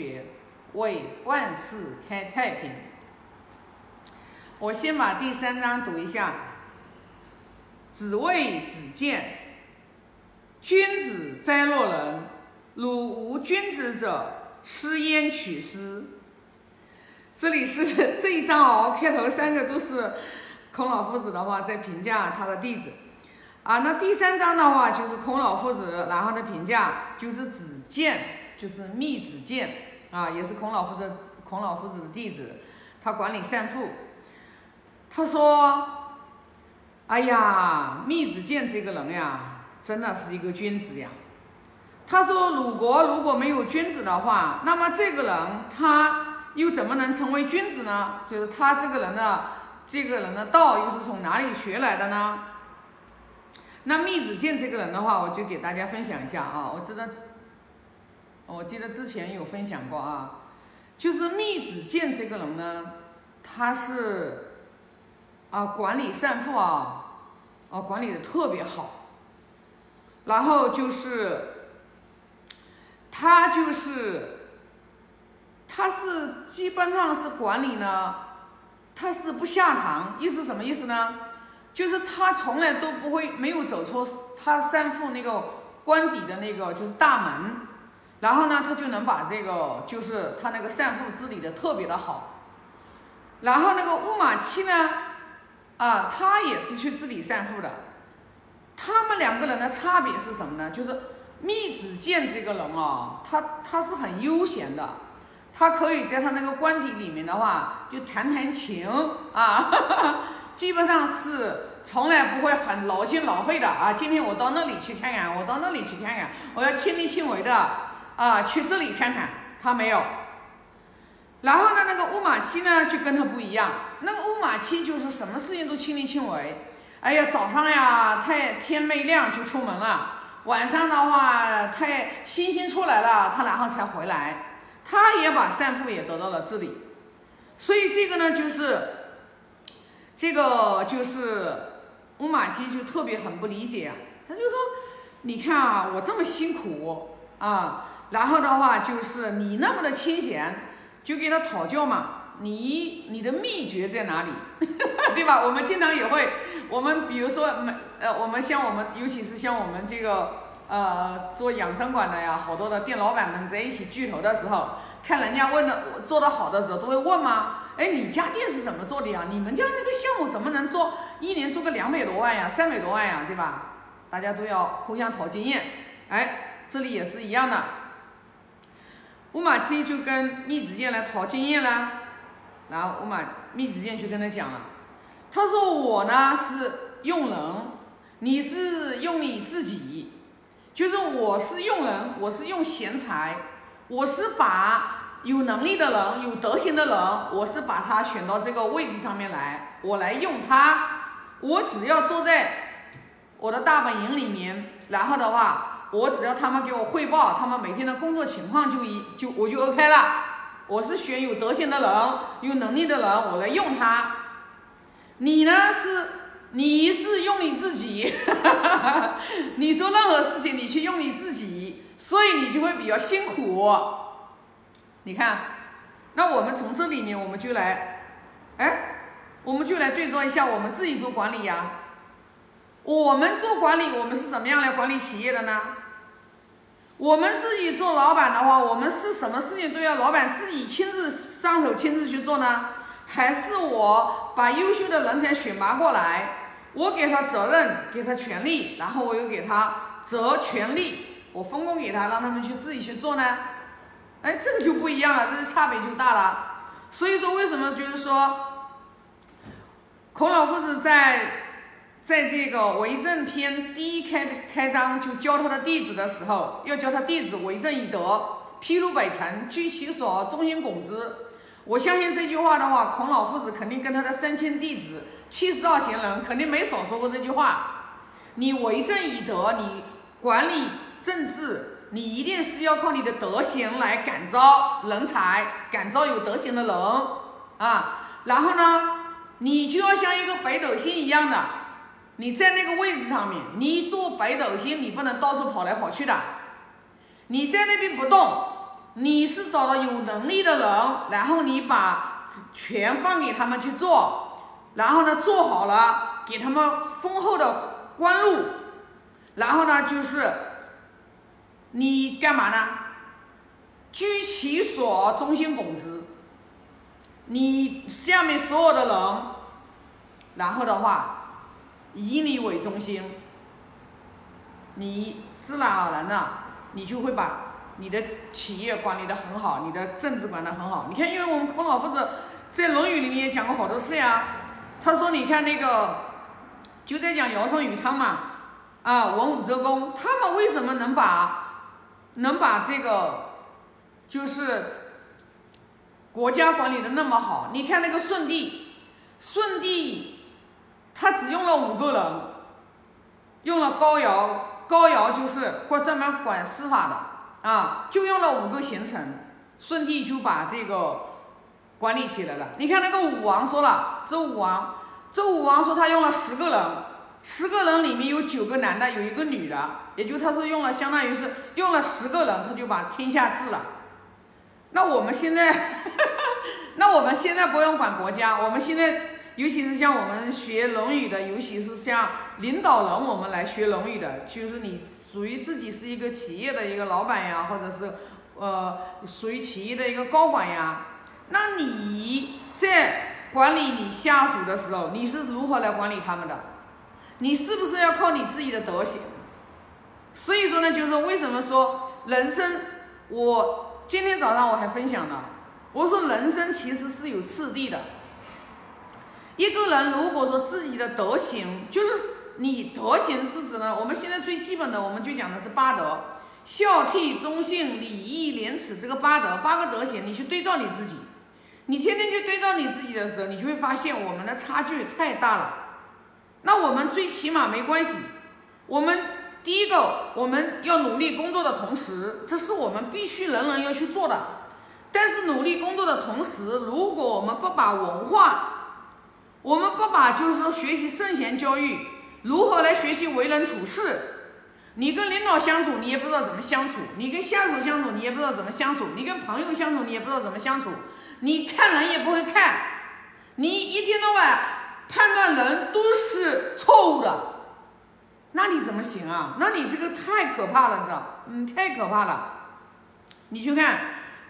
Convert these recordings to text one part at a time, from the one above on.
学为万世开太平。我先把第三章读一下。子谓子建：“君子哉若人！汝无君子者，斯焉取斯？”这里是 这一章哦，开头三个都是孔老夫子的话在评价他的弟子啊。那第三章的话就是孔老夫子，然后的评价就是子建，就是密子建。啊，也是孔老夫子孔老夫子的弟子，他管理善父。他说：“哎呀，密子建这个人呀，真的是一个君子呀。”他说：“鲁国如果没有君子的话，那么这个人他又怎么能成为君子呢？就是他这个人的这个人的道又是从哪里学来的呢？”那密子建这个人的话，我就给大家分享一下啊，我知道。我记得之前有分享过啊，就是密子健这个人呢，他是啊管理善富啊，啊管理的特别好，然后就是他就是他是基本上是管理呢，他是不下堂，意思什么意思呢？就是他从来都不会没有走出他善富那个官邸的那个就是大门。然后呢，他就能把这个，就是他那个善父治理的特别的好。然后那个乌马七呢，啊，他也是去治理善父的。他们两个人的差别是什么呢？就是密子建这个人啊，他他是很悠闲的，他可以在他那个官邸里面的话，就弹弹琴啊，基本上是从来不会很劳心劳肺的啊。今天我到那里去看看，我到那里去看看，我要亲力亲为的。啊，去这里看看，他没有。然后呢，那个乌马七呢，就跟他不一样。那个乌马七就是什么事情都亲力亲为。哎呀，早上呀，太天没亮就出门了；晚上的话，太星星出来了，他然后才回来。他也把善父也得到了治理。所以这个呢，就是这个就是乌马七就特别很不理解啊。他就说：“你看啊，我这么辛苦啊。”然后的话就是你那么的清闲，就给他讨教嘛。你你的秘诀在哪里，对吧？我们经常也会，我们比如说，呃，我们像我们，尤其是像我们这个呃做养生馆的呀，好多的店老板们在一起聚头的时候，看人家问的做的好的时候，都会问吗？哎，你家店是怎么做的呀？你们家那个项目怎么能做一年做个两百多万呀，三百多万呀，对吧？大家都要互相讨经验。哎，这里也是一样的。乌马七就跟密子健来讨经验了，然后乌马密子健就跟他讲了，他说我呢是用人，你是用你自己，就是我是用人，我是用贤才，我是把有能力的人、有德行的人，我是把他选到这个位置上面来，我来用他，我只要坐在我的大本营里面，然后的话。我只要他们给我汇报他们每天的工作情况，就一就我就 OK 了。我是选有德行的人、有能力的人，我来用他。你呢是你是用你自己，你做任何事情你去用你自己，所以你就会比较辛苦。你看，那我们从这里面我们就来，哎，我们就来对照一下我们自己做管理呀。我们做管理，我们是怎么样来管理企业的呢？我们自己做老板的话，我们是什么事情都要老板自己亲自上手、亲自去做呢？还是我把优秀的人才选拔过来，我给他责任、给他权利，然后我又给他责权利，我分工给他，让他们去自己去做呢？哎，这个就不一样了，这个差别就大了。所以说，为什么就是说，孔老夫子在。在这个为政篇第一开开章就教他的弟子的时候，要教他弟子为政以德，披露百臣，居其所，忠心拱之。我相信这句话的话，孔老夫子肯定跟他的三千弟子、七十二贤人肯定没少说过这句话。你为政以德，你管理政治，你一定是要靠你的德行来感召人才，感召有德行的人啊。然后呢，你就要像一个北斗星一样的。你在那个位置上面，你做北斗星，你不能到处跑来跑去的。你在那边不动，你是找到有能力的人，然后你把权放给他们去做，然后呢做好了，给他们丰厚的官禄，然后呢就是你干嘛呢？居其所，忠心耿直。你下面所有的人，然后的话以你为中心，你自然而然的，你就会把。你的企业管理的很好，你的政治管的很好。你看，因为我们孔老夫子在《论语》里面也讲过好多次呀。他说：“你看那个，就在讲尧舜禹汤嘛，啊，文武周公，他们为什么能把能把这个就是国家管理的那么好？你看那个舜帝，舜帝他只用了五个人，用了高尧，高尧就是管专门管司法的。”啊，就用了五个贤臣，舜帝就把这个管理起来了。你看那个武王说了，周武王，周武王说他用了十个人，十个人里面有九个男的，有一个女的，也就他是用了，相当于是用了十个人，他就把天下治了。那我们现在，那我们现在不用管国家，我们现在尤其是像我们学《论语》的，尤其是像领导人，我们来学《论语》的，就是你。属于自己是一个企业的一个老板呀，或者是，呃，属于企业的一个高管呀。那你在管理你下属的时候，你是如何来管理他们的？你是不是要靠你自己的德行？所以说呢，就是为什么说人生，我今天早上我还分享了，我说人生其实是有次第的。一个人如果说自己的德行，就是。你德行是指呢？我们现在最基本的，我们就讲的是八德：孝悌忠信礼义廉耻。这个八德，八个德行，你去对照你自己。你天天去对照你自己的时候，你就会发现我们的差距太大了。那我们最起码没关系。我们第一个，我们要努力工作的同时，这是我们必须人人要去做的。但是努力工作的同时，如果我们不把文化，我们不把就是说学习圣贤教育。如何来学习为人处事？你跟领导相处，你也不知道怎么相处；你跟下属相处，你也不知道怎么相处；你跟朋友相处，你也不知道怎么相处。你看人也不会看，你一天到晚判断人都是错误的，那你怎么行啊？那你这个太可怕了，你知道？嗯，太可怕了。你去看，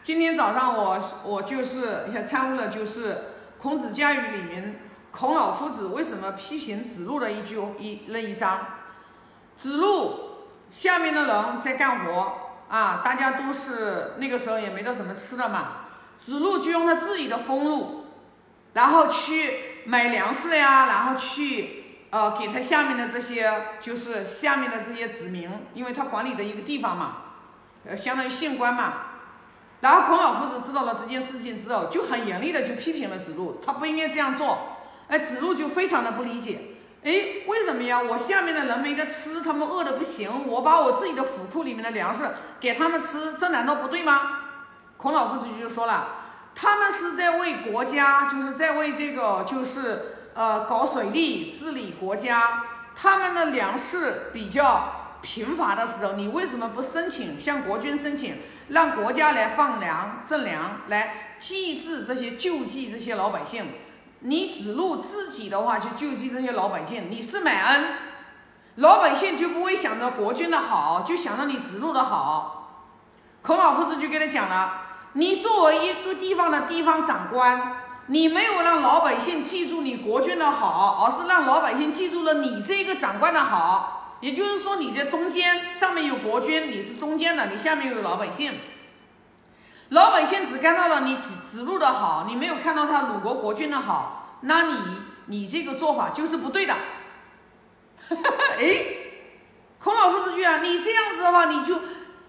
今天早上我我就是也参悟了，就是《孔子家语》里面。孔老夫子为什么批评子路的一句一那一章？子路下面的人在干活啊，大家都是那个时候也没得什么吃的嘛。子路就用他自己的俸禄，然后去买粮食呀，然后去呃给他下面的这些就是下面的这些子民，因为他管理的一个地方嘛，呃相当于县官嘛。然后孔老夫子知道了这件事情之后，就很严厉的就批评了子路，他不应该这样做。哎，子路就非常的不理解，哎，为什么呀？我下面的人没得吃，他们饿的不行，我把我自己的府库里面的粮食给他们吃，这难道不对吗？孔老夫子就说了，他们是在为国家，就是在为这个，就是呃搞水利、治理国家，他们的粮食比较贫乏的时候，你为什么不申请向国君申请，让国家来放粮赈粮，来济治这些救济这些老百姓？你子路自己的话去救济这些老百姓，你是买恩，老百姓就不会想着国君的好，就想着你子路的好。孔老夫子就跟他讲了，你作为一个地方的地方长官，你没有让老百姓记住你国君的好，而是让老百姓记住了你这个长官的好。也就是说你在中间，上面有国君，你是中间的，你下面有老百姓。老百姓只看到了你指指路的好，你没有看到他鲁国国君的好，那你你这个做法就是不对的。哎，孔老夫子句啊，你这样子的话，你就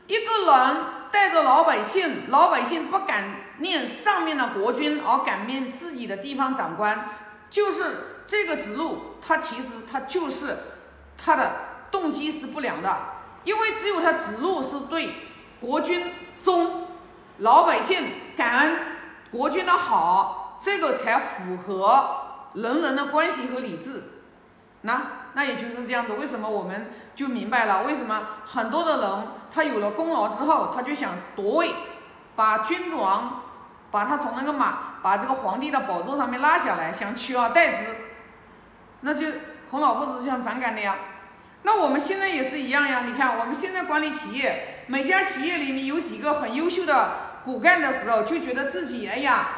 一个人带着老百姓，老百姓不敢念上面的国君，而敢念自己的地方长官，就是这个指路，他其实他就是他的动机是不良的，因为只有他指路是对国君忠。老百姓感恩国君的好，这个才符合人人的关系和理智。那那也就是这样子。为什么我们就明白了？为什么很多的人他有了功劳之后，他就想夺位，把君王，把他从那个马，把这个皇帝的宝座上面拉下来，想取而代之，那就孔老夫子就很反感的呀。那我们现在也是一样呀。你看我们现在管理企业，每家企业里面有几个很优秀的骨干的时候，就觉得自己哎呀，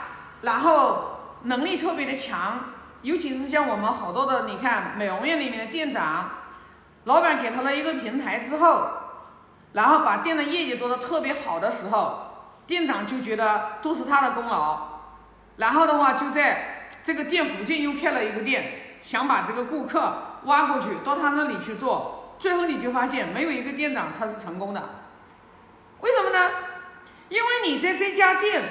然后能力特别的强。尤其是像我们好多的，你看美容院里面的店长，老板给他了一个平台之后，然后把店的业绩做得特别好的时候，店长就觉得都是他的功劳。然后的话就在这个店附近又开了一个店，想把这个顾客挖过去到他那里去做。最后你就发现没有一个店长他是成功的，为什么呢？因为你在这家店，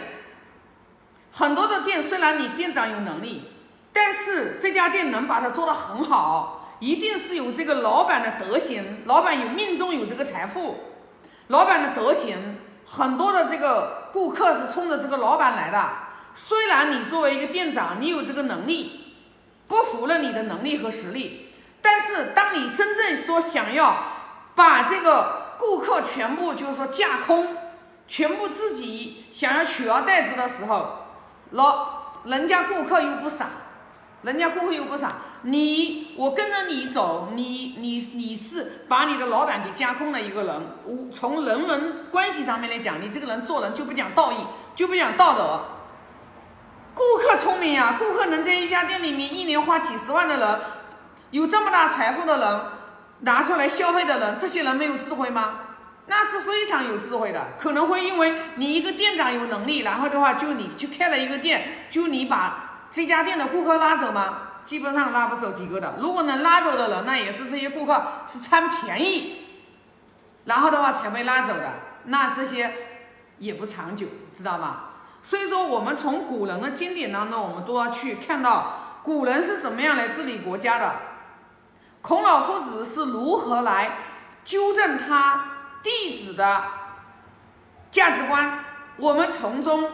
很多的店虽然你店长有能力。但是这家店能把它做得很好，一定是有这个老板的德行。老板有命中有这个财富，老板的德行，很多的这个顾客是冲着这个老板来的。虽然你作为一个店长，你有这个能力，不服了你的能力和实力，但是当你真正说想要把这个顾客全部就是说架空，全部自己想要取而代之的时候，老人家顾客又不傻。人家顾客又不傻，你我跟着你走，你你你是把你的老板给架空了一个人。我从人伦关系上面来讲，你这个人做人就不讲道义，就不讲道德。顾客聪明呀，顾客能在一家店里面一年花几十万的人，有这么大财富的人，拿出来消费的人，这些人没有智慧吗？那是非常有智慧的。可能会因为你一个店长有能力，然后的话就你去开了一个店，就你把。这家店的顾客拉走吗？基本上拉不走几个的。如果能拉走的人，那也是这些顾客是贪便宜，然后的话才被拉走的。那这些也不长久，知道吗？所以说，我们从古人的经典当中，我们都要去看到古人是怎么样来治理国家的。孔老夫子是如何来纠正他弟子的价值观，我们从中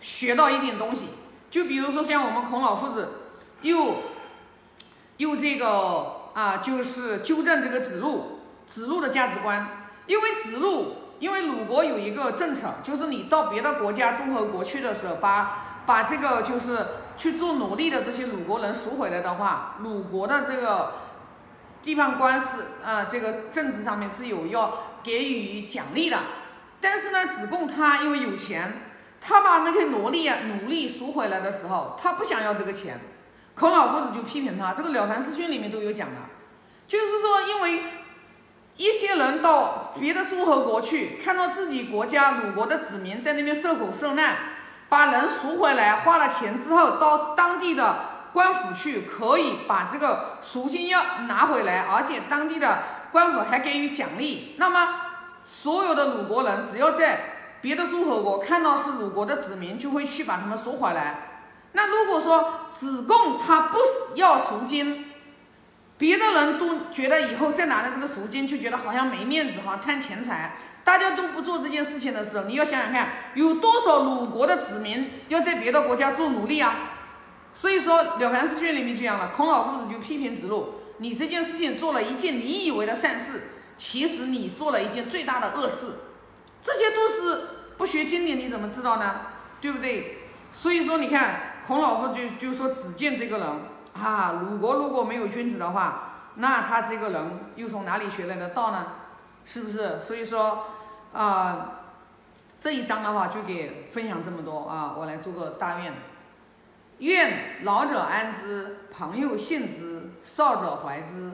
学到一点东西。就比如说像我们孔老夫子，又又这个啊，就是纠正这个子路，子路的价值观。因为子路，因为鲁国有一个政策，就是你到别的国家诸侯国去的时候，把把这个就是去做奴隶的这些鲁国人赎回来的话，鲁国的这个地方官是啊，这个政治上面是有要给予奖励的。但是呢，子贡他因为有钱。他把那些奴隶啊，奴隶赎回来的时候，他不想要这个钱，孔老夫子就批评他。这个《了凡四训》里面都有讲的，就是说，因为一些人到别的诸侯国去，看到自己国家鲁国的子民在那边受苦受难，把人赎回来，花了钱之后，到当地的官府去，可以把这个赎金要拿回来，而且当地的官府还给予奖励。那么，所有的鲁国人只要在别的诸侯国看到是鲁国的子民，就会去把他们赎回来。那如果说子贡他不要赎金，别的人都觉得以后再拿了这个赎金，就觉得好像没面子哈，贪钱财。大家都不做这件事情的时候，你要想想看，有多少鲁国的子民要在别的国家做奴隶啊？所以说《了凡四训》里面就讲了，孔老夫子就批评子路：你这件事情做了一件你以为的善事，其实你做了一件最大的恶事。这些都是不学经典，你怎么知道呢？对不对？所以说，你看孔老夫就就说子建这个人啊，鲁国如果没有君子的话，那他这个人又从哪里学来的道呢？是不是？所以说啊，这一章的话就给分享这么多啊，我来做个大愿，愿老者安之，朋友信之，少者怀之。